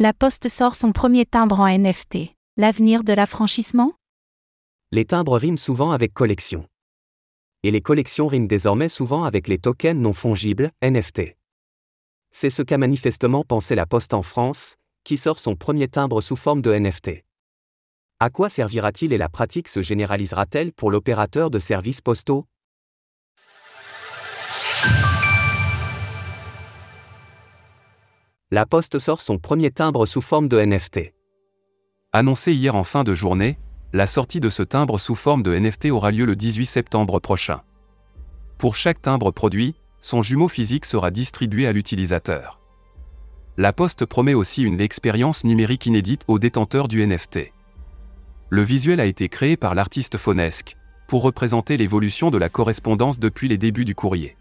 La Poste sort son premier timbre en NFT. L'avenir de l'affranchissement? Les timbres riment souvent avec collection. Et les collections riment désormais souvent avec les tokens non fongibles, NFT. C'est ce qu'a manifestement pensé la Poste en France, qui sort son premier timbre sous forme de NFT. À quoi servira-t-il et la pratique se généralisera-t-elle pour l'opérateur de services postaux? La Poste sort son premier timbre sous forme de NFT. Annoncé hier en fin de journée, la sortie de ce timbre sous forme de NFT aura lieu le 18 septembre prochain. Pour chaque timbre produit, son jumeau physique sera distribué à l'utilisateur. La Poste promet aussi une expérience numérique inédite aux détenteurs du NFT. Le visuel a été créé par l'artiste Fonesque, pour représenter l'évolution de la correspondance depuis les débuts du courrier.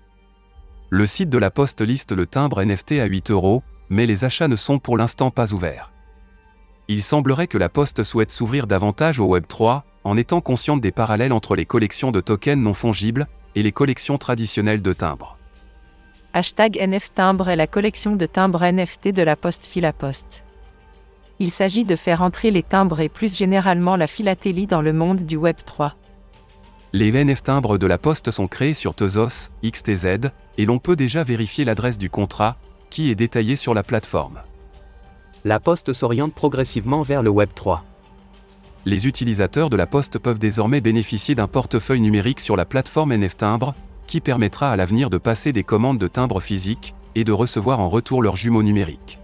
Le site de la Poste liste le timbre NFT à 8 euros, mais les achats ne sont pour l'instant pas ouverts. Il semblerait que la Poste souhaite s'ouvrir davantage au Web3, en étant consciente des parallèles entre les collections de tokens non fongibles et les collections traditionnelles de timbres. Hashtag NF Timbre est la collection de timbres NFT de la Poste Philaposte. Il s'agit de faire entrer les timbres et plus généralement la philatélie dans le monde du Web3. Les NF timbres de la Poste sont créés sur Tezos, XTZ, et l'on peut déjà vérifier l'adresse du contrat, qui est détaillé sur la plateforme. La Poste s'oriente progressivement vers le Web 3. Les utilisateurs de la Poste peuvent désormais bénéficier d'un portefeuille numérique sur la plateforme NF Timbre, qui permettra à l'avenir de passer des commandes de timbres physiques et de recevoir en retour leurs jumeaux numériques.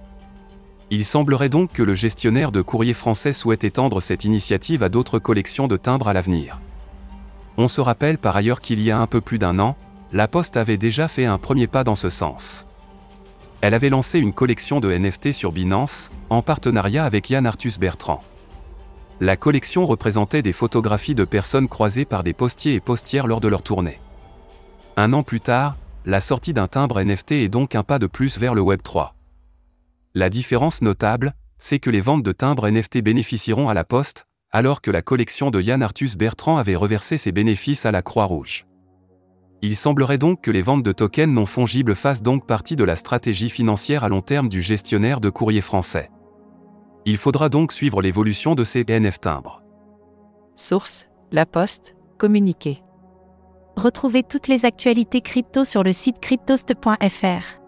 Il semblerait donc que le gestionnaire de courrier français souhaite étendre cette initiative à d'autres collections de timbres à l'avenir. On se rappelle par ailleurs qu'il y a un peu plus d'un an, la Poste avait déjà fait un premier pas dans ce sens elle avait lancé une collection de NFT sur Binance, en partenariat avec Yann Arthus Bertrand. La collection représentait des photographies de personnes croisées par des postiers et postières lors de leur tournée. Un an plus tard, la sortie d'un timbre NFT est donc un pas de plus vers le Web 3. La différence notable, c'est que les ventes de timbres NFT bénéficieront à la Poste, alors que la collection de Yann Arthus Bertrand avait reversé ses bénéfices à la Croix-Rouge. Il semblerait donc que les ventes de tokens non fongibles fassent donc partie de la stratégie financière à long terme du gestionnaire de courrier français. Il faudra donc suivre l'évolution de ces NF timbres. Source La Poste, communiqué. Retrouvez toutes les actualités crypto sur le site cryptost.fr.